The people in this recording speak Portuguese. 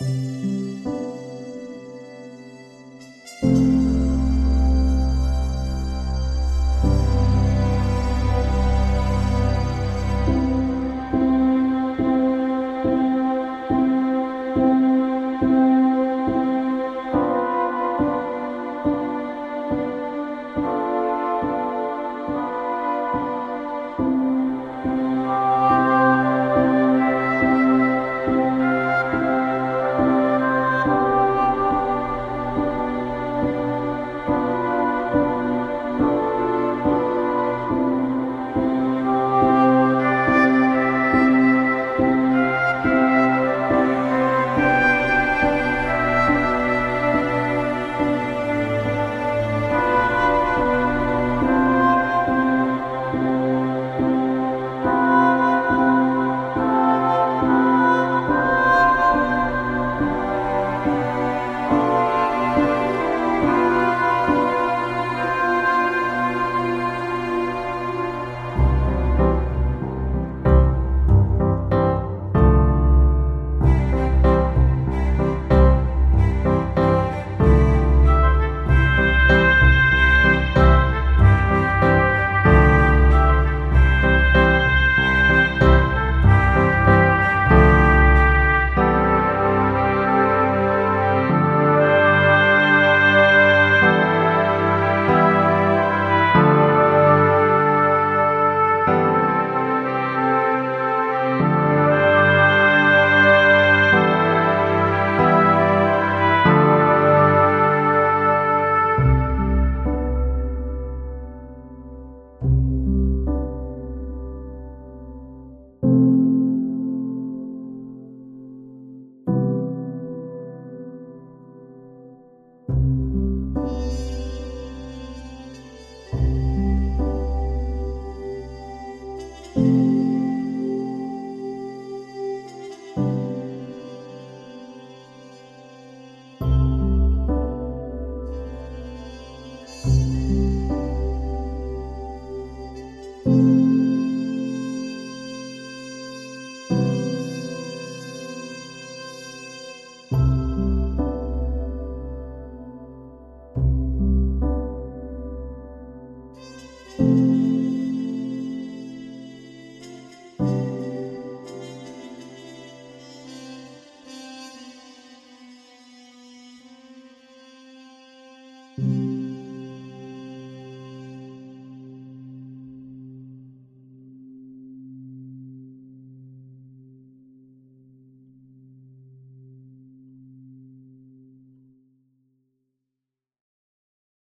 Música